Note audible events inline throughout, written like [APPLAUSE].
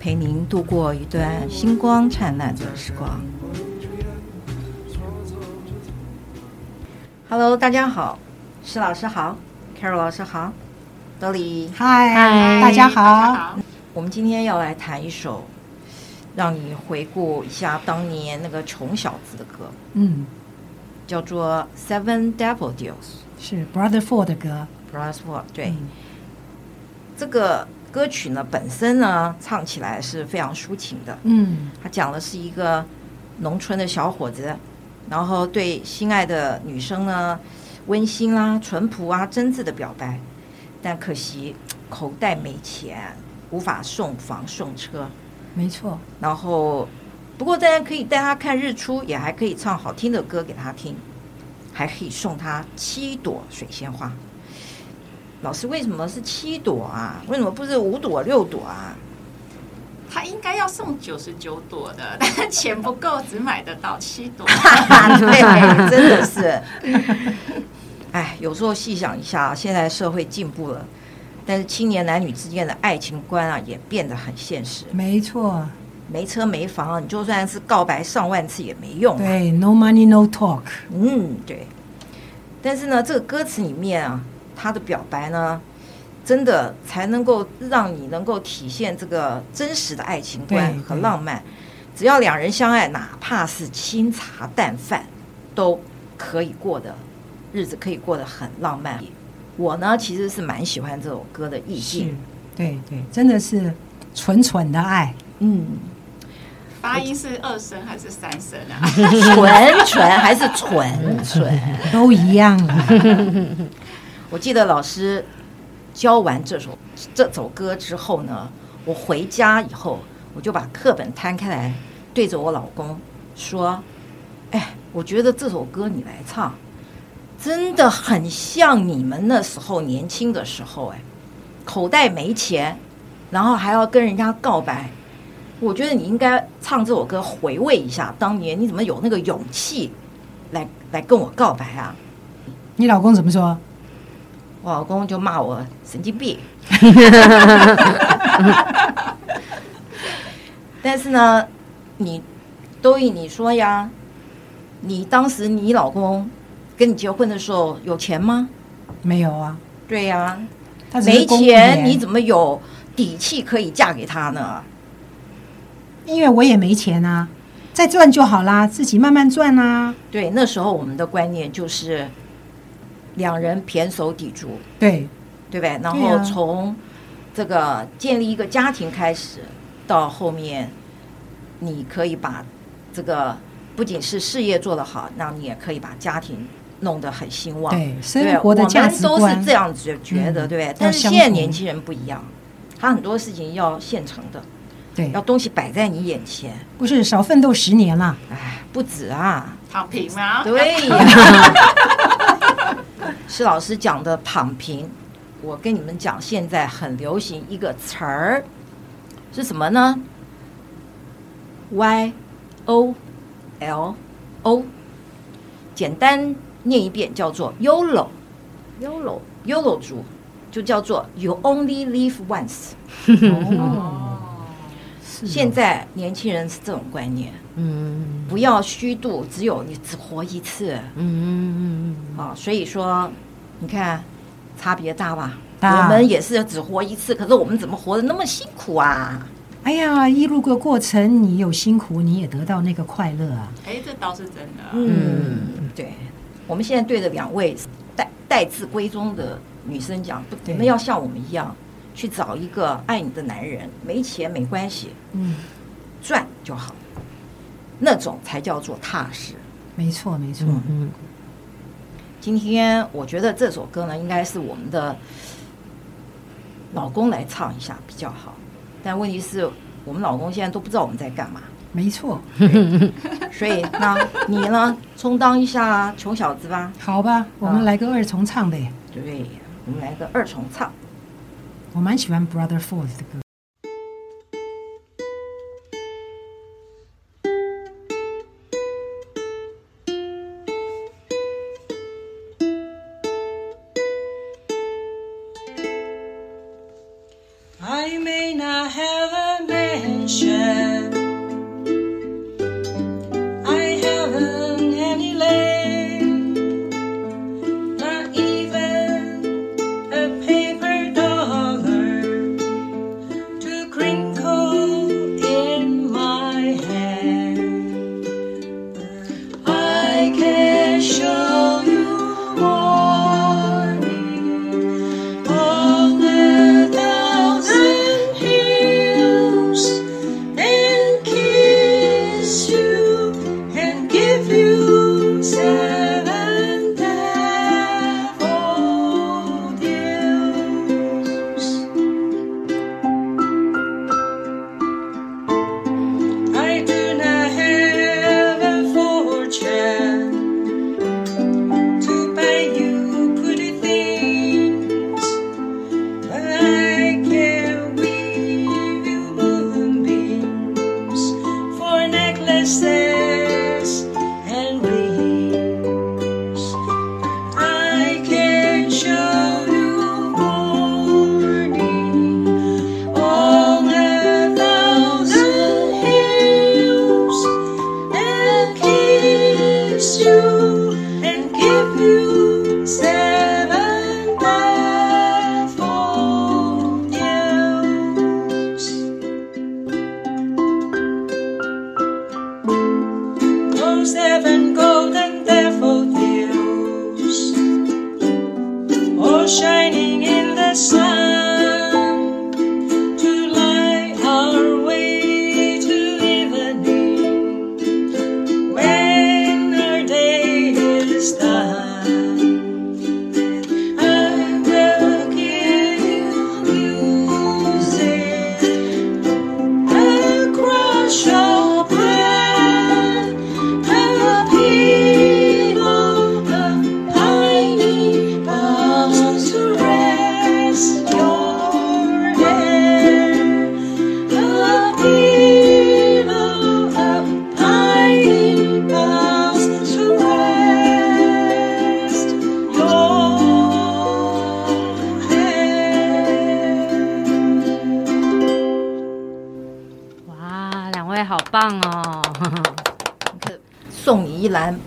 陪您度过一段星光灿烂的时光。Hello，大家好，施老师好，Carol 老师好，Dolly，嗨，大家好。我们今天要来弹一首让你回顾一下当年那个穷小子的歌，嗯，叫做《Seven Daffodils》，是 Brother Ford 的歌，Brother Ford 对。嗯、这个歌曲呢，本身呢，唱起来是非常抒情的，嗯，他讲的是一个农村的小伙子，然后对心爱的女生呢，温馨啊、淳朴啊、真挚的表白，但可惜口袋没钱。无法送房送车，没错。然后，不过大家可以带他看日出，也还可以唱好听的歌给他听，还可以送他七朵水仙花。老师，为什么是七朵啊？为什么不是五朵六朵啊？他应该要送九十九朵的，[LAUGHS] 但是钱不够，只买得到七朵。[LAUGHS] 对，真的是。哎，有时候细想一下，现在社会进步了。但是青年男女之间的爱情观啊，也变得很现实。没错，没车没房，你就算是告白上万次也没用啊。对，no money no talk。嗯，对。但是呢，这个歌词里面啊，他的表白呢，真的才能够让你能够体现这个真实的爱情观和浪漫。只要两人相爱，哪怕是清茶淡饭，都可以过的日子，可以过得很浪漫。我呢，其实是蛮喜欢这首歌的意境，对对，真的是纯纯的爱。嗯，发音是二声还是三声啊？纯纯还是纯纯 [LAUGHS] 都一样。[LAUGHS] 我记得老师教完这首这首歌之后呢，我回家以后，我就把课本摊开来，对着我老公说：“哎，我觉得这首歌你来唱。”真的很像你们那时候年轻的时候，哎，口袋没钱，然后还要跟人家告白。我觉得你应该唱这首歌，回味一下当年你怎么有那个勇气来来跟我告白啊？你老公怎么说？我老公就骂我神经病。[LAUGHS] 但是呢，你都以你说呀，你当时你老公。跟你结婚的时候有钱吗？没有啊。对呀，没钱，你怎么有底气可以嫁给他呢？因为我也没钱啊，再赚就好啦，自己慢慢赚啊。对，那时候我们的观念就是两人胼手抵足，对，对呗？然后从这个建立一个家庭开始，到后面你可以把这个不仅是事业做得好，那你也可以把家庭。弄得很兴旺，对，生活的价值观都是这样子觉得，对不对？但是现在年轻人不一样，他很多事情要现成的，对，要东西摆在你眼前，不是少奋斗十年了，哎，不止啊，躺平吗？对呀，[LAUGHS] 施老师讲的躺平，我跟你们讲，现在很流行一个词儿是什么呢？Y O L O，简单。念一遍叫做 YOLO，YOLO，YOLO 族就叫做 You only live once。[LAUGHS] 哦，现在年轻人是这种观念，嗯，不要虚度，只有你只活一次，嗯嗯嗯，好，所以说你看差别大吧？大。我们也是只活一次，可是我们怎么活得那么辛苦啊？哎呀，一路个过程，你有辛苦，你也得到那个快乐啊！哎，这倒是真的。嗯，对。我们现在对着两位待待字闺中的女生讲，不，你们要像我们一样去找一个爱你的男人，没钱没关系，嗯，赚就好，那种才叫做踏实。没错，没错。嗯，今天我觉得这首歌呢，应该是我们的老公来唱一下比较好，但问题是我们老公现在都不知道我们在干嘛。没错，[LAUGHS] 所以那你呢，充当一下穷小子吧。好吧，我们来个二重唱呗。对，我们来个二重唱。我蛮喜欢 Brother Ford 的歌。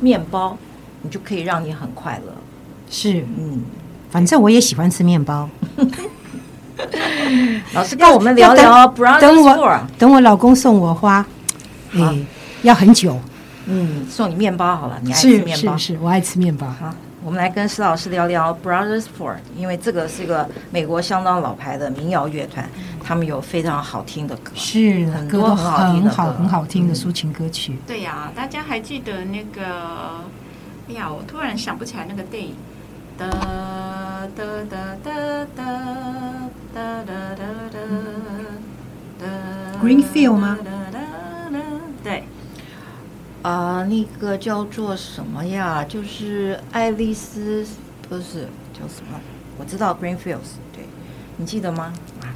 面包，你就可以让你很快乐。是，嗯，反正我也喜欢吃面包。[LAUGHS] 老师跟我们聊聊等，等我等我老公送我花，哎、欸，要很久。嗯，送你面包好了，你爱吃面包？是是，是，我爱吃面包。好，我们来跟施老师聊聊 Brothers Four，因为这个是一个美国相当老牌的民谣乐团，他们有非常好听的歌，是很多很好听的歌，很好很好听的抒情歌曲。对呀、啊，大家还记得那个？哎呀，我突然想不起来那个电影。哒哒哒哒哒哒哒哒哒。Greenfield 吗？对。啊、呃，那个叫做什么呀？就是爱丽丝，不是叫什么？我知道 Greenfields，对，你记得吗？啊，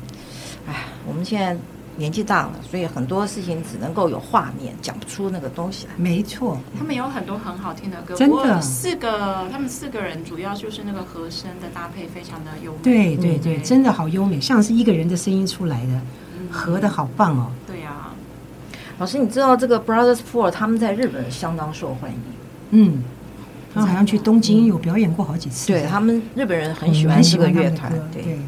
哎，我们现在年纪大了，所以很多事情只能够有画面，讲不出那个东西来。没错，他们有很多很好听的歌，真的。四个，他们四个人主要就是那个和声的搭配非常的优美。对对对，真的好优美，像是一个人的声音出来的，嗯、合的好棒哦。对呀、啊。老师，你知道这个 Brothers Four 他们在日本相当受欢迎。嗯，他好像去东京有表演过好几次。对，他们日本人很喜欢这个乐团。对。对。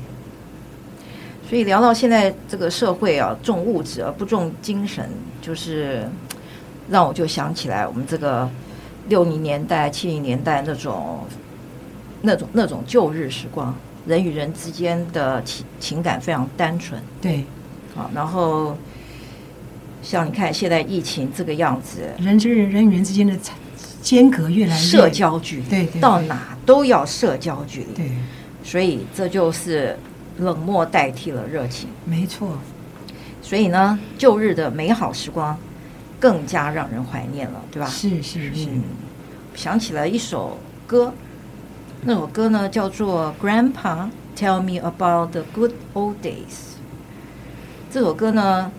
所以聊到现在这个社会啊，重物质而不重精神，就是让我就想起来我们这个六零年代、七零年代那种那种那种旧日时光，人与人之间的情情感非常单纯。对。好，然后。像你看，现在疫情这个样子，人之人人与人之间的间隔越来越社交距离，对，对，对，到哪都要社交距离，对，所以这就是冷漠代替了热情，没错。所以呢，旧日的美好时光更加让人怀念了，对吧？是是是。嗯，想起了一首歌，那首歌呢叫做《Grandpa Tell Me About the Good Old Days》。这首歌呢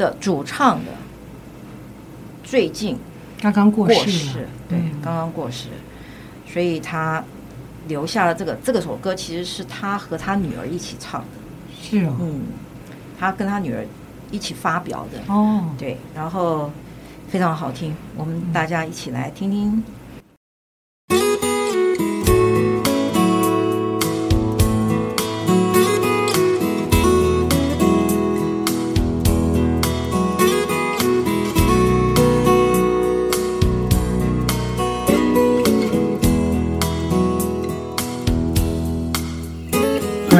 的主唱的最近刚刚过世，对，刚刚过世，所以他留下了这个这个首歌，其实是他和他女儿一起唱的。是哦，嗯，他跟他女儿一起发表的。哦，对，然后非常好听，我们大家一起来听听。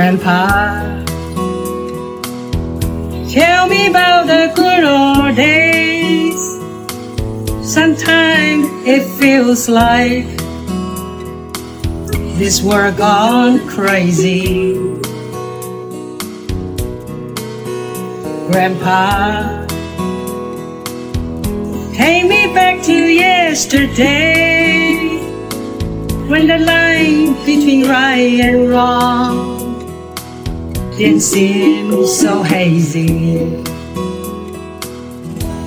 Grandpa Tell me about the good old days. Sometimes it feels like this world gone crazy. Grandpa, take me back to yesterday when the line between right and wrong didn't seem so hazy.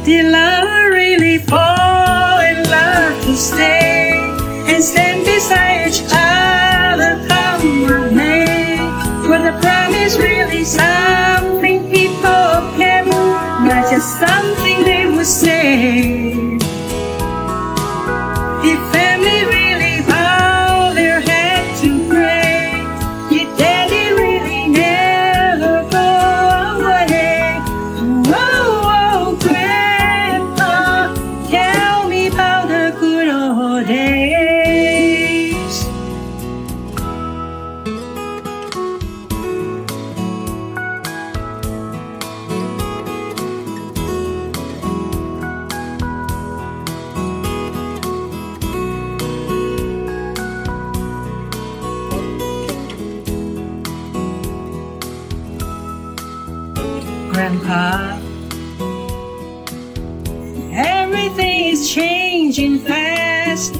Did I really fall in love to stay and stand beside each other come with me? Was the promise really something people kept, not just something they would say? Grandpa. Everything is changing fast.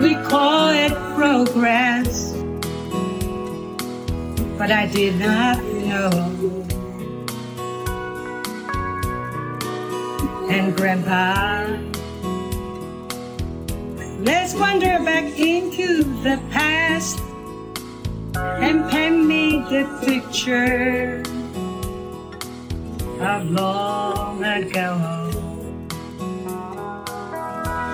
We call it progress. But I did not know. And Grandpa, let's wander back into the past and paint me the picture of long and ago.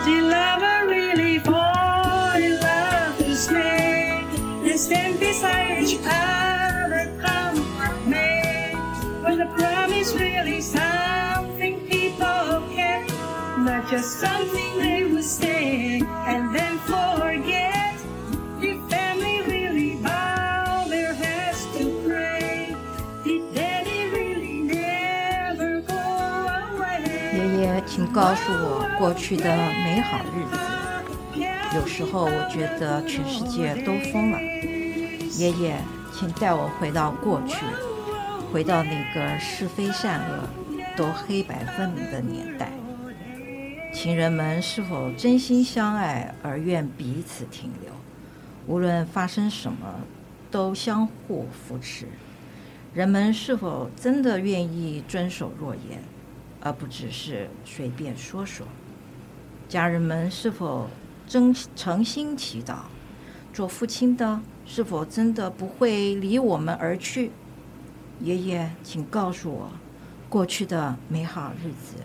Did lover really fall in love to stay and stand beside each other come what may? Was the promise really something people kept, not just something they 请告诉我过去的美好日子。有时候我觉得全世界都疯了。爷爷，请带我回到过去，回到那个是非善恶都黑白分明的年代。情人们是否真心相爱而愿彼此停留？无论发生什么，都相互扶持。人们是否真的愿意遵守诺言，而不只是随便说说？家人们是否真诚心祈祷？做父亲的是否真的不会离我们而去？爷爷，请告诉我过去的美好日子。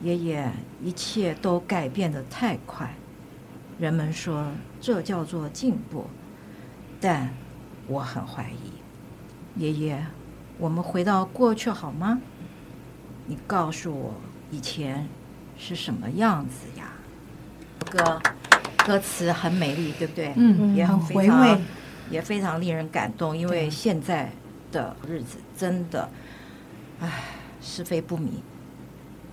爷爷，一切都改变的太快，人们说这叫做进步，但我很怀疑。爷爷，我们回到过去好吗？你告诉我以前是什么样子呀？歌歌词很美丽，对不对？嗯，也很很回味，也非常令人感动。因为现在的日子真的，唉，是非不明。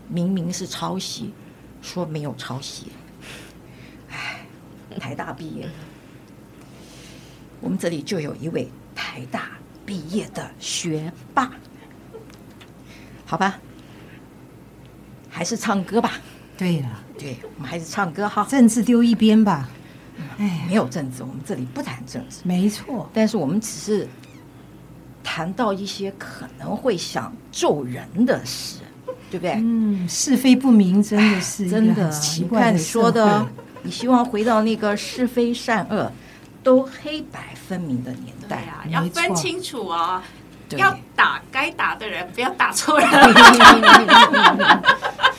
明明是抄袭，说没有抄袭。唉，台大毕业的，我们这里就有一位台大毕业的学霸。好吧，还是唱歌吧。对了，对，我们还是唱歌哈。政治丢一边吧。哎，没有政治，我们这里不谈政治。没错，但是我们只是谈到一些可能会想咒人的事，对不对？嗯，是非不明真的是真的奇怪的。你说的，你希望回到那个是非善恶都黑白分明的年代啊，要分清楚啊、哦。对要打该打的人，不要打错人。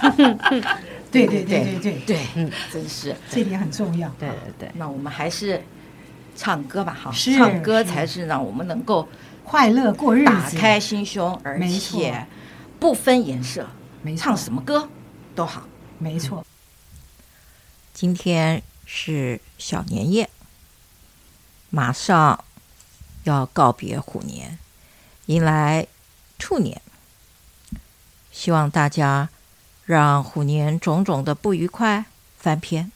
[LAUGHS] 对对对对对对，嗯，真是。这点很重要。对对对，那我们还是唱歌吧，哈，是唱歌才是让我们能够快乐过日子，打开心胸，而且不分颜色，没错，唱什么歌都好，没错。今天是小年夜，马上要告别虎年。迎来兔年，希望大家让虎年种种的不愉快翻篇。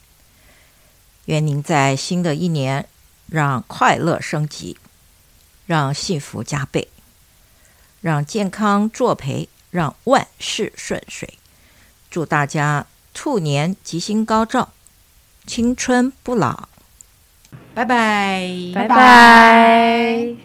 愿您在新的一年让快乐升级，让幸福加倍，让健康作陪，让万事顺遂。祝大家兔年吉星高照，青春不老。拜拜，拜拜。